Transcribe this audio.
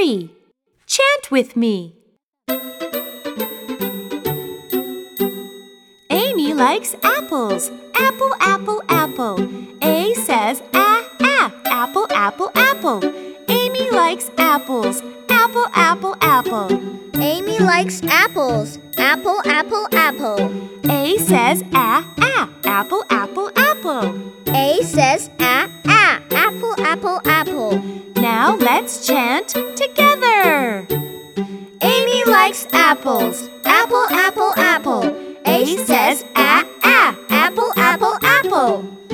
three. Chant with me. Amy likes apples. Apple, apple, apple. A says ah, ah. Apple, apple, apple. Amy likes apples. Apple, apple, apple. Amy likes apples. Apple, apple, apple. A says ah, ah. Apple, apple, apple. A says ah, ah apple, apple. Now let's chant together. Amy likes apples. Apple, apple, apple. A says a a. Apple, apple, apple.